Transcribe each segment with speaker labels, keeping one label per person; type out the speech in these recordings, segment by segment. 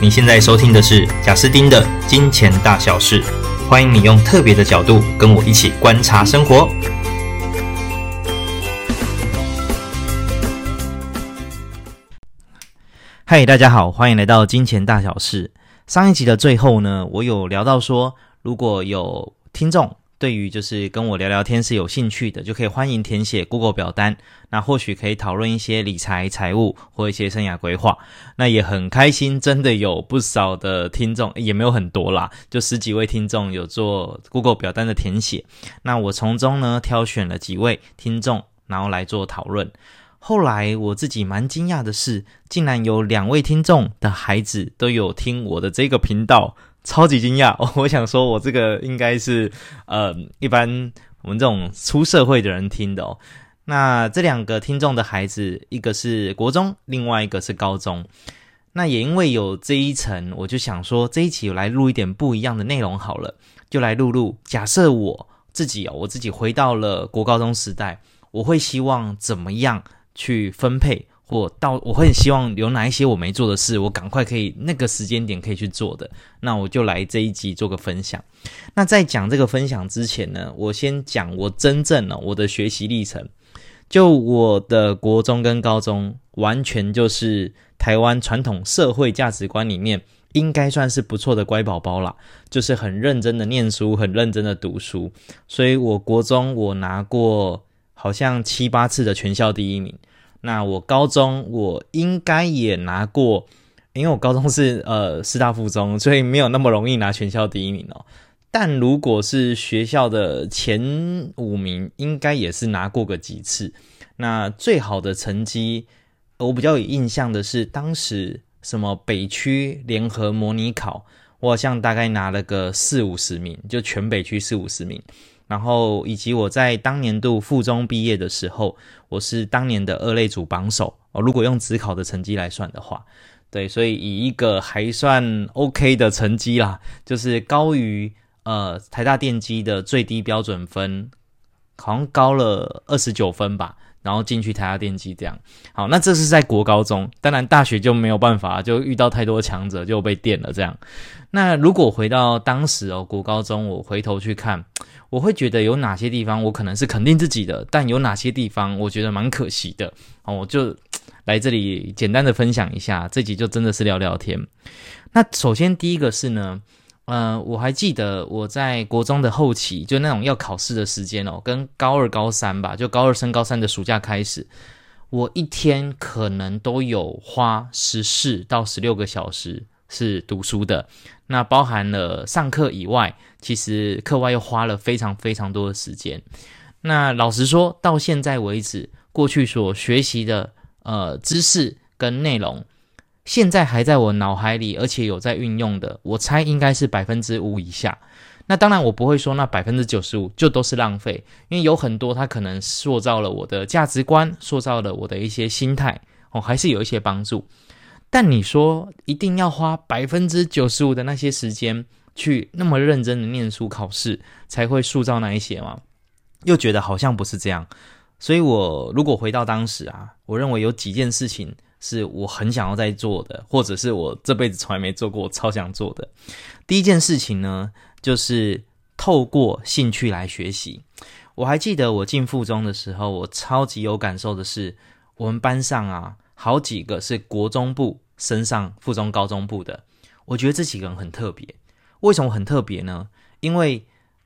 Speaker 1: 你现在收听的是贾斯汀的《金钱大小事》，欢迎你用特别的角度跟我一起观察生活。嗨，大家好，欢迎来到《金钱大小事》。上一集的最后呢，我有聊到说，如果有听众。对于就是跟我聊聊天是有兴趣的，就可以欢迎填写 Google 表单。那或许可以讨论一些理财、财务或一些生涯规划。那也很开心，真的有不少的听众，也没有很多啦，就十几位听众有做 Google 表单的填写。那我从中呢挑选了几位听众，然后来做讨论。后来我自己蛮惊讶的是，竟然有两位听众的孩子都有听我的这个频道。超级惊讶！我想说，我这个应该是呃，一般我们这种出社会的人听的哦。那这两个听众的孩子，一个是国中，另外一个是高中。那也因为有这一层，我就想说，这一期我来录一点不一样的内容好了，就来录录。假设我自己哦，我自己回到了国高中时代，我会希望怎么样去分配？我到我会很希望有哪一些我没做的事，我赶快可以那个时间点可以去做的，那我就来这一集做个分享。那在讲这个分享之前呢，我先讲我真正的我的学习历程。就我的国中跟高中，完全就是台湾传统社会价值观里面应该算是不错的乖宝宝啦，就是很认真的念书，很认真的读书。所以我国中我拿过好像七八次的全校第一名。那我高中我应该也拿过，因为我高中是呃师大附中，所以没有那么容易拿全校第一名哦。但如果是学校的前五名，应该也是拿过个几次。那最好的成绩，我比较有印象的是当时什么北区联合模拟考，我好像大概拿了个四五十名，就全北区四五十名。然后以及我在当年度附中毕业的时候，我是当年的二类组榜首哦。如果用指考的成绩来算的话，对，所以以一个还算 OK 的成绩啦，就是高于呃台大电机的最低标准分，好像高了二十九分吧。然后进去台大电机这样，好，那这是在国高中，当然大学就没有办法，就遇到太多强者就被电了这样。那如果回到当时哦，国高中我回头去看，我会觉得有哪些地方我可能是肯定自己的，但有哪些地方我觉得蛮可惜的哦，我就来这里简单的分享一下，这集就真的是聊聊天。那首先第一个是呢。呃，我还记得我在国中的后期，就那种要考试的时间哦，跟高二、高三吧，就高二升高三的暑假开始，我一天可能都有花十四到十六个小时是读书的。那包含了上课以外，其实课外又花了非常非常多的时间。那老实说，到现在为止，过去所学习的呃知识跟内容。现在还在我脑海里，而且有在运用的，我猜应该是百分之五以下。那当然，我不会说那百分之九十五就都是浪费，因为有很多它可能塑造了我的价值观，塑造了我的一些心态，哦，还是有一些帮助。但你说一定要花百分之九十五的那些时间去那么认真的念书考试，才会塑造那一些吗？又觉得好像不是这样。所以我如果回到当时啊，我认为有几件事情。是我很想要在做的，或者是我这辈子从来没做过，我超想做的。第一件事情呢，就是透过兴趣来学习。我还记得我进附中的时候，我超级有感受的是，我们班上啊，好几个是国中部升上附中高中部的。我觉得这几个人很特别。为什么很特别呢？因为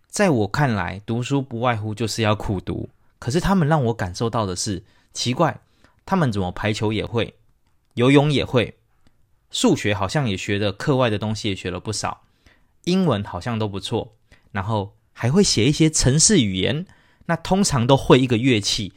Speaker 1: 在我看来，读书不外乎就是要苦读。可是他们让我感受到的是，奇怪，他们怎么排球也会？游泳也会，数学好像也学的，课外的东西也学了不少，英文好像都不错，然后还会写一些程式语言，那通常都会一个乐器，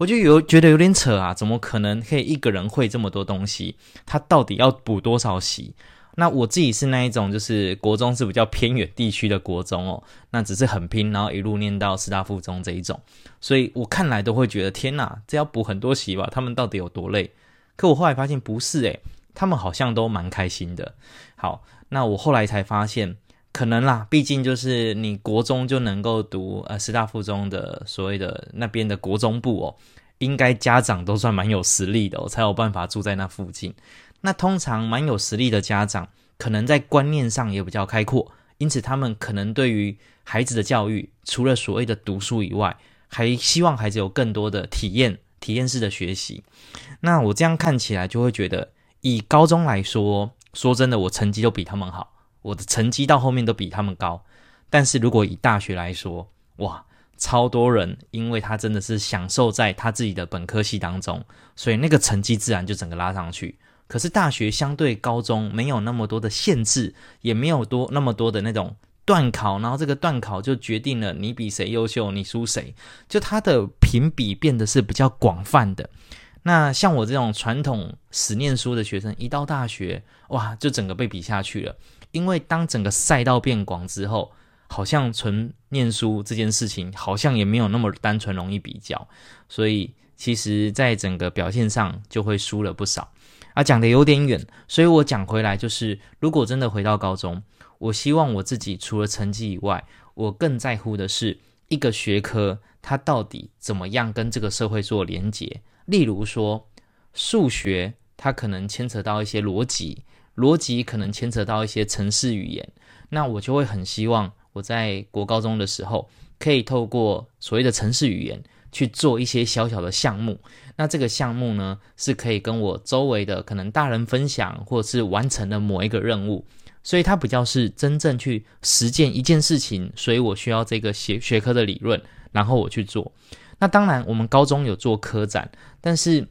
Speaker 1: 我就有觉得有点扯啊，怎么可能可以一个人会这么多东西？他到底要补多少习？那我自己是那一种，就是国中是比较偏远地区的国中哦，那只是很拼，然后一路念到师大附中这一种，所以我看来都会觉得天哪，这要补很多习吧？他们到底有多累？可我后来发现不是诶，他们好像都蛮开心的。好，那我后来才发现，可能啦，毕竟就是你国中就能够读呃师大附中的所谓的那边的国中部哦，应该家长都算蛮有实力的哦，才有办法住在那附近。那通常蛮有实力的家长，可能在观念上也比较开阔，因此他们可能对于孩子的教育，除了所谓的读书以外，还希望孩子有更多的体验、体验式的学习。那我这样看起来就会觉得，以高中来说，说真的，我成绩都比他们好，我的成绩到后面都比他们高。但是如果以大学来说，哇，超多人，因为他真的是享受在他自己的本科系当中，所以那个成绩自然就整个拉上去。可是大学相对高中没有那么多的限制，也没有多那么多的那种段考，然后这个段考就决定了你比谁优秀，你输谁，就他的评比变得是比较广泛的。那像我这种传统死念书的学生，一到大学，哇，就整个被比下去了。因为当整个赛道变广之后，好像纯念书这件事情，好像也没有那么单纯容易比较，所以其实在整个表现上就会输了不少。啊，讲的有点远，所以我讲回来就是，如果真的回到高中，我希望我自己除了成绩以外，我更在乎的是一个学科它到底怎么样跟这个社会做连结。例如说，数学它可能牵扯到一些逻辑，逻辑可能牵扯到一些程式语言，那我就会很希望我在国高中的时候，可以透过所谓的程式语言去做一些小小的项目。那这个项目呢，是可以跟我周围的可能大人分享，或者是完成了某一个任务，所以它比较是真正去实践一件事情，所以我需要这个学学科的理论，然后我去做。那当然，我们高中有做科展，但是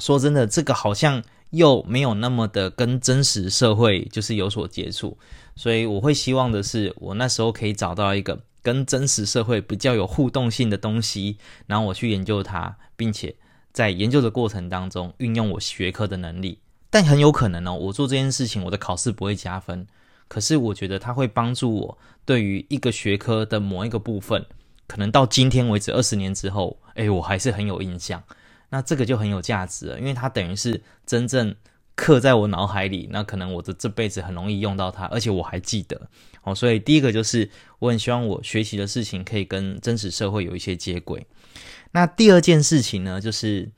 Speaker 1: 说真的，这个好像又没有那么的跟真实社会就是有所接触，所以我会希望的是，我那时候可以找到一个跟真实社会比较有互动性的东西，然后我去研究它，并且在研究的过程当中运用我学科的能力。但很有可能哦，我做这件事情，我的考试不会加分，可是我觉得它会帮助我对于一个学科的某一个部分。可能到今天为止，二十年之后，诶，我还是很有印象。那这个就很有价值了，因为它等于是真正刻在我脑海里。那可能我的这辈子很容易用到它，而且我还记得。哦，所以第一个就是我很希望我学习的事情可以跟真实社会有一些接轨。那第二件事情呢，就是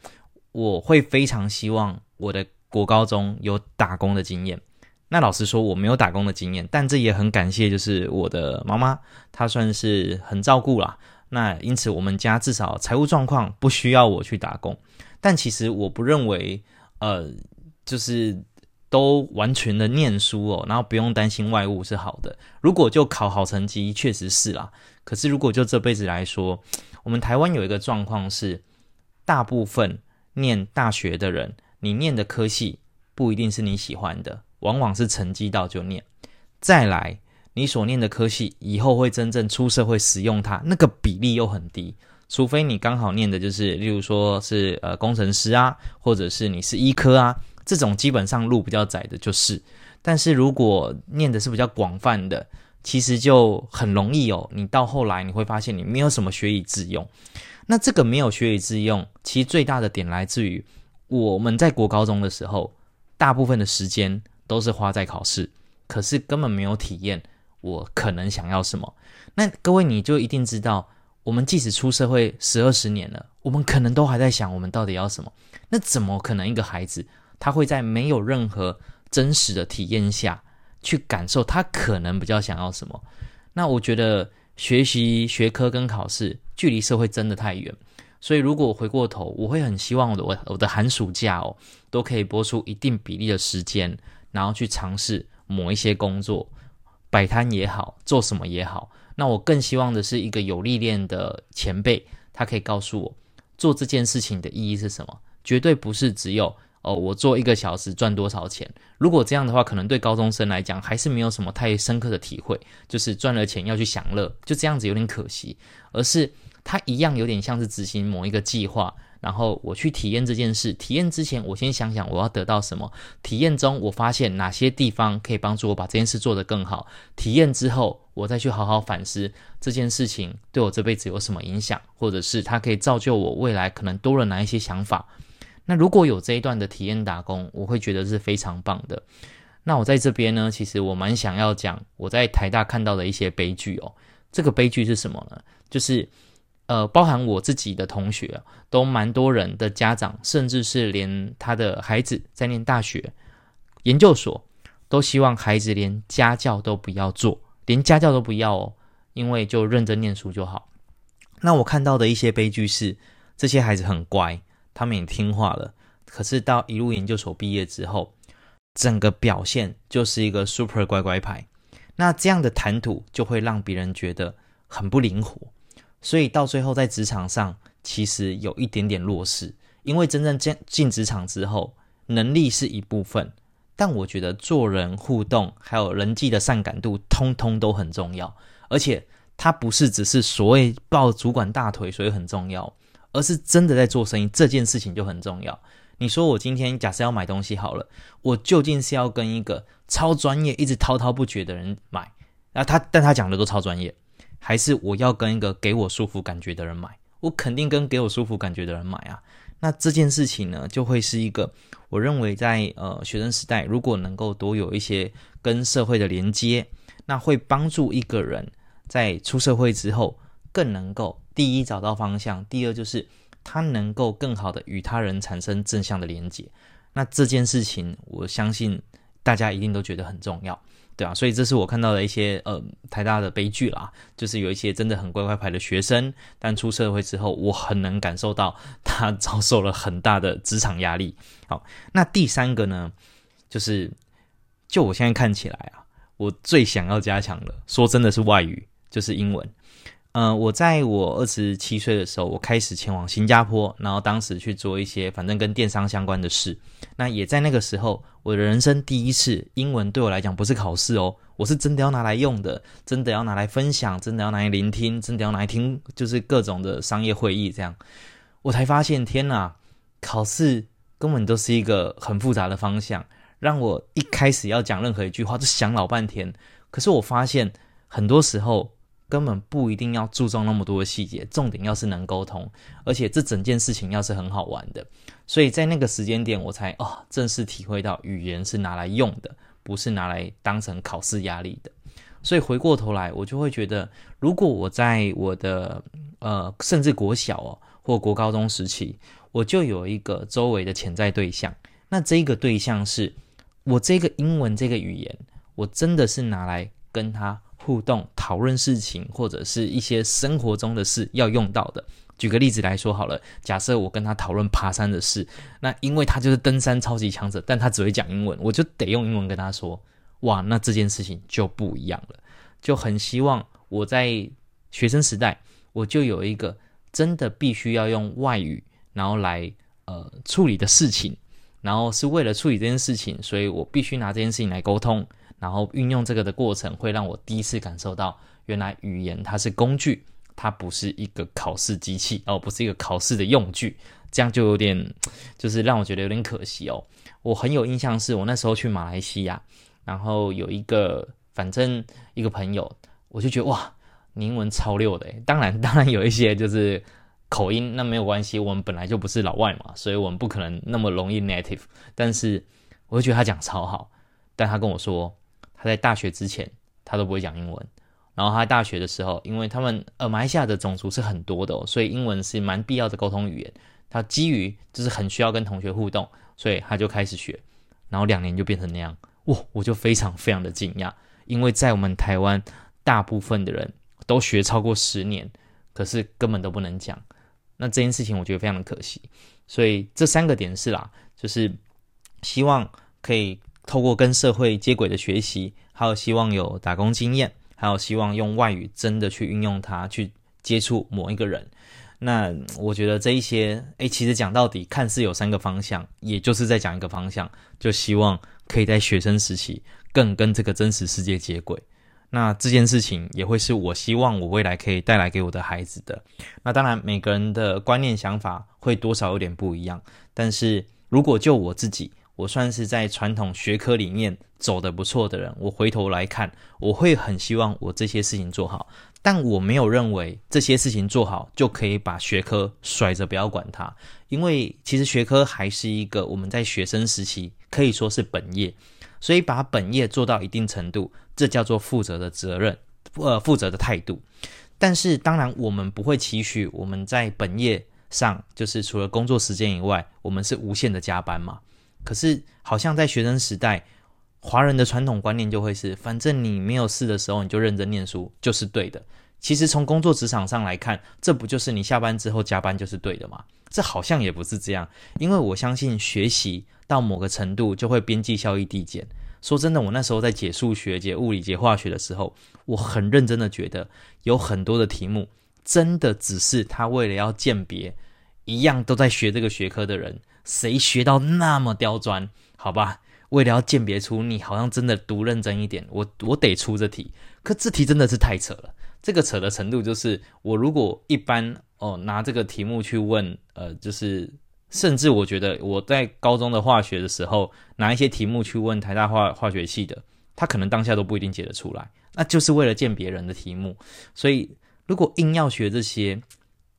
Speaker 1: 我会非常希望我的国高中有打工的经验。那老实说，我没有打工的经验，但这也很感谢，就是我的妈妈，她算是很照顾啦。那因此，我们家至少财务状况不需要我去打工。但其实我不认为，呃，就是都完全的念书哦，然后不用担心外物是好的。如果就考好成绩，确实是啦。可是如果就这辈子来说，我们台湾有一个状况是，大部分念大学的人，你念的科系不一定是你喜欢的。往往是成绩到就念，再来你所念的科系以后会真正出社会使用它，那个比例又很低，除非你刚好念的就是，例如说是呃工程师啊，或者是你是医科啊，这种基本上路比较窄的，就是。但是如果念的是比较广泛的，其实就很容易哦。你到后来你会发现你没有什么学以致用，那这个没有学以致用，其实最大的点来自于我们在国高中的时候，大部分的时间。都是花在考试，可是根本没有体验我可能想要什么。那各位你就一定知道，我们即使出社会十二十年了，我们可能都还在想我们到底要什么。那怎么可能一个孩子他会在没有任何真实的体验下去感受他可能比较想要什么？那我觉得学习学科跟考试距离社会真的太远。所以，如果回过头，我会很希望我的我我的寒暑假哦，都可以拨出一定比例的时间。然后去尝试某一些工作，摆摊也好，做什么也好。那我更希望的是一个有历练的前辈，他可以告诉我做这件事情的意义是什么。绝对不是只有哦，我做一个小时赚多少钱。如果这样的话，可能对高中生来讲还是没有什么太深刻的体会，就是赚了钱要去享乐，就这样子有点可惜。而是他一样有点像是执行某一个计划。然后我去体验这件事，体验之前我先想想我要得到什么。体验中我发现哪些地方可以帮助我把这件事做得更好。体验之后我再去好好反思这件事情对我这辈子有什么影响，或者是它可以造就我未来可能多了哪一些想法。那如果有这一段的体验打工，我会觉得是非常棒的。那我在这边呢，其实我蛮想要讲我在台大看到的一些悲剧哦。这个悲剧是什么呢？就是。呃，包含我自己的同学，都蛮多人的家长，甚至是连他的孩子在念大学，研究所都希望孩子连家教都不要做，连家教都不要哦，因为就认真念书就好。那我看到的一些悲剧是，这些孩子很乖，他们也听话了，可是到一路研究所毕业之后，整个表现就是一个 super 乖乖牌。那这样的谈吐就会让别人觉得很不灵活，所以到最后在职场上其实有一点点弱势。因为真正进进职场之后，能力是一部分，但我觉得做人互动还有人际的善感度，通通都很重要。而且它不是只是所谓抱主管大腿所以很重要，而是真的在做生意这件事情就很重要。你说我今天假设要买东西好了，我究竟是要跟一个超专业、一直滔滔不绝的人买，那他但他讲的都超专业，还是我要跟一个给我舒服感觉的人买？我肯定跟给我舒服感觉的人买啊。那这件事情呢，就会是一个我认为在呃学生时代，如果能够多有一些跟社会的连接，那会帮助一个人在出社会之后更能够第一找到方向，第二就是他能够更好的与他人产生正向的连接。那这件事情，我相信大家一定都觉得很重要。对啊，所以这是我看到的一些呃台大的悲剧啦，就是有一些真的很乖乖牌的学生，但出社会之后，我很能感受到他遭受了很大的职场压力。好，那第三个呢，就是就我现在看起来啊，我最想要加强的，说真的是外语，就是英文。嗯、我在我二十七岁的时候，我开始前往新加坡，然后当时去做一些反正跟电商相关的事。那也在那个时候，我的人生第一次英文对我来讲不是考试哦，我是真的要拿来用的，真的要拿来分享，真的要拿来聆听，真的要拿来听，就是各种的商业会议这样。我才发现，天哪，考试根本都是一个很复杂的方向，让我一开始要讲任何一句话就想老半天。可是我发现，很多时候。根本不一定要注重那么多的细节，重点要是能沟通，而且这整件事情要是很好玩的，所以在那个时间点，我才哦正式体会到语言是拿来用的，不是拿来当成考试压力的。所以回过头来，我就会觉得，如果我在我的呃甚至国小哦或国高中时期，我就有一个周围的潜在对象，那这个对象是我这个英文这个语言，我真的是拿来跟他。互动、讨论事情，或者是一些生活中的事要用到的。举个例子来说好了，假设我跟他讨论爬山的事，那因为他就是登山超级强者，但他只会讲英文，我就得用英文跟他说。哇，那这件事情就不一样了。就很希望我在学生时代，我就有一个真的必须要用外语，然后来呃处理的事情，然后是为了处理这件事情，所以我必须拿这件事情来沟通。然后运用这个的过程，会让我第一次感受到，原来语言它是工具，它不是一个考试机器哦，不是一个考试的用具。这样就有点，就是让我觉得有点可惜哦。我很有印象，是我那时候去马来西亚，然后有一个反正一个朋友，我就觉得哇，英文超溜的。当然，当然有一些就是口音，那没有关系，我们本来就不是老外嘛，所以我们不可能那么容易 native。但是，我就觉得他讲超好，但他跟我说。他在大学之前，他都不会讲英文。然后他在大学的时候，因为他们呃马来西亚的种族是很多的，所以英文是蛮必要的沟通语言。他基于就是很需要跟同学互动，所以他就开始学。然后两年就变成那样，哇！我就非常非常的惊讶，因为在我们台湾，大部分的人都学超过十年，可是根本都不能讲。那这件事情我觉得非常的可惜。所以这三个点是啦，就是希望可以。透过跟社会接轨的学习，还有希望有打工经验，还有希望用外语真的去运用它去接触某一个人。那我觉得这一些，诶，其实讲到底，看似有三个方向，也就是在讲一个方向，就希望可以在学生时期更跟这个真实世界接轨。那这件事情也会是我希望我未来可以带来给我的孩子的。那当然，每个人的观念想法会多少有点不一样，但是如果就我自己。我算是在传统学科里面走得不错的人。我回头来看，我会很希望我这些事情做好，但我没有认为这些事情做好就可以把学科甩着不要管它，因为其实学科还是一个我们在学生时期可以说是本业，所以把本业做到一定程度，这叫做负责的责任，呃，负责的态度。但是当然，我们不会期许我们在本业上，就是除了工作时间以外，我们是无限的加班嘛。可是好像在学生时代，华人的传统观念就会是，反正你没有事的时候，你就认真念书就是对的。其实从工作职场上来看，这不就是你下班之后加班就是对的吗？这好像也不是这样，因为我相信学习到某个程度就会边际效益递减。说真的，我那时候在解数学、解物理、解化学的时候，我很认真的觉得有很多的题目真的只是他为了要鉴别一样都在学这个学科的人，谁学到那么刁钻？好吧，为了要鉴别出你好像真的读认真一点，我我得出这题。可这题真的是太扯了。这个扯的程度就是，我如果一般哦拿这个题目去问，呃，就是甚至我觉得我在高中的化学的时候拿一些题目去问台大化化学系的，他可能当下都不一定解得出来，那就是为了鉴别人的题目。所以如果硬要学这些，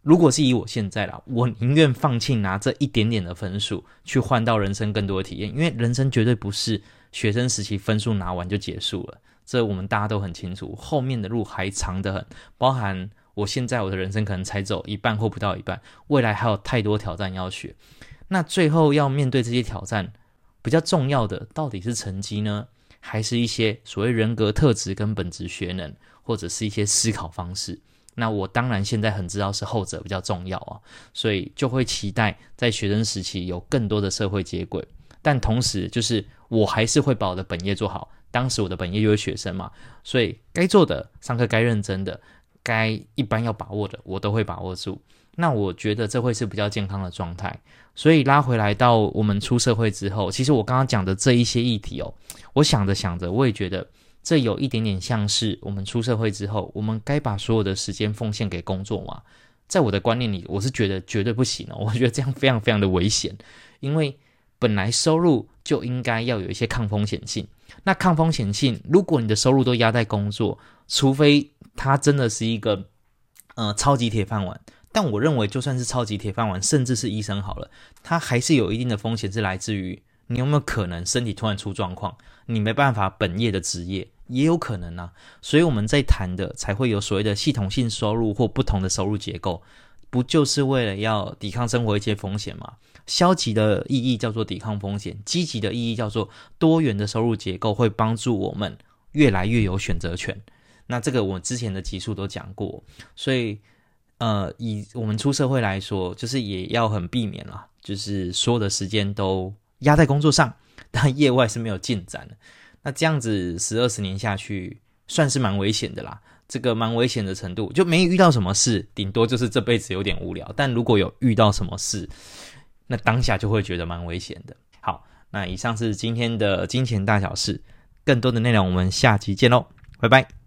Speaker 1: 如果是以我现在啦，我宁愿放弃拿这一点点的分数去换到人生更多的体验，因为人生绝对不是学生时期分数拿完就结束了。这我们大家都很清楚，后面的路还长得很，包含我现在我的人生可能才走一半或不到一半，未来还有太多挑战要学。那最后要面对这些挑战，比较重要的到底是成绩呢，还是一些所谓人格特质跟本质学能，或者是一些思考方式？那我当然现在很知道是后者比较重要啊，所以就会期待在学生时期有更多的社会接轨，但同时就是我还是会把我的本业做好。当时我的本业就是学生嘛，所以该做的、上课该认真的、该一般要把握的，我都会把握住。那我觉得这会是比较健康的状态。所以拉回来到我们出社会之后，其实我刚刚讲的这一些议题哦，我想着想着，我也觉得这有一点点像是我们出社会之后，我们该把所有的时间奉献给工作吗。在我的观念里，我是觉得绝对不行哦，我觉得这样非常非常的危险，因为本来收入就应该要有一些抗风险性。那抗风险性，如果你的收入都压在工作，除非它真的是一个呃超级铁饭碗，但我认为就算是超级铁饭碗，甚至是医生好了，它还是有一定的风险，是来自于你有没有可能身体突然出状况，你没办法本业的职业也有可能啊。所以我们在谈的才会有所谓的系统性收入或不同的收入结构，不就是为了要抵抗生活一些风险吗？消极的意义叫做抵抗风险，积极的意义叫做多元的收入结构会帮助我们越来越有选择权。那这个我之前的集数都讲过，所以呃，以我们出社会来说，就是也要很避免啦，就是所有的时间都压在工作上，但业外是没有进展的。那这样子十二十年下去，算是蛮危险的啦。这个蛮危险的程度，就没遇到什么事，顶多就是这辈子有点无聊。但如果有遇到什么事，那当下就会觉得蛮危险的。好，那以上是今天的金钱大小事，更多的内容我们下期见喽，拜拜。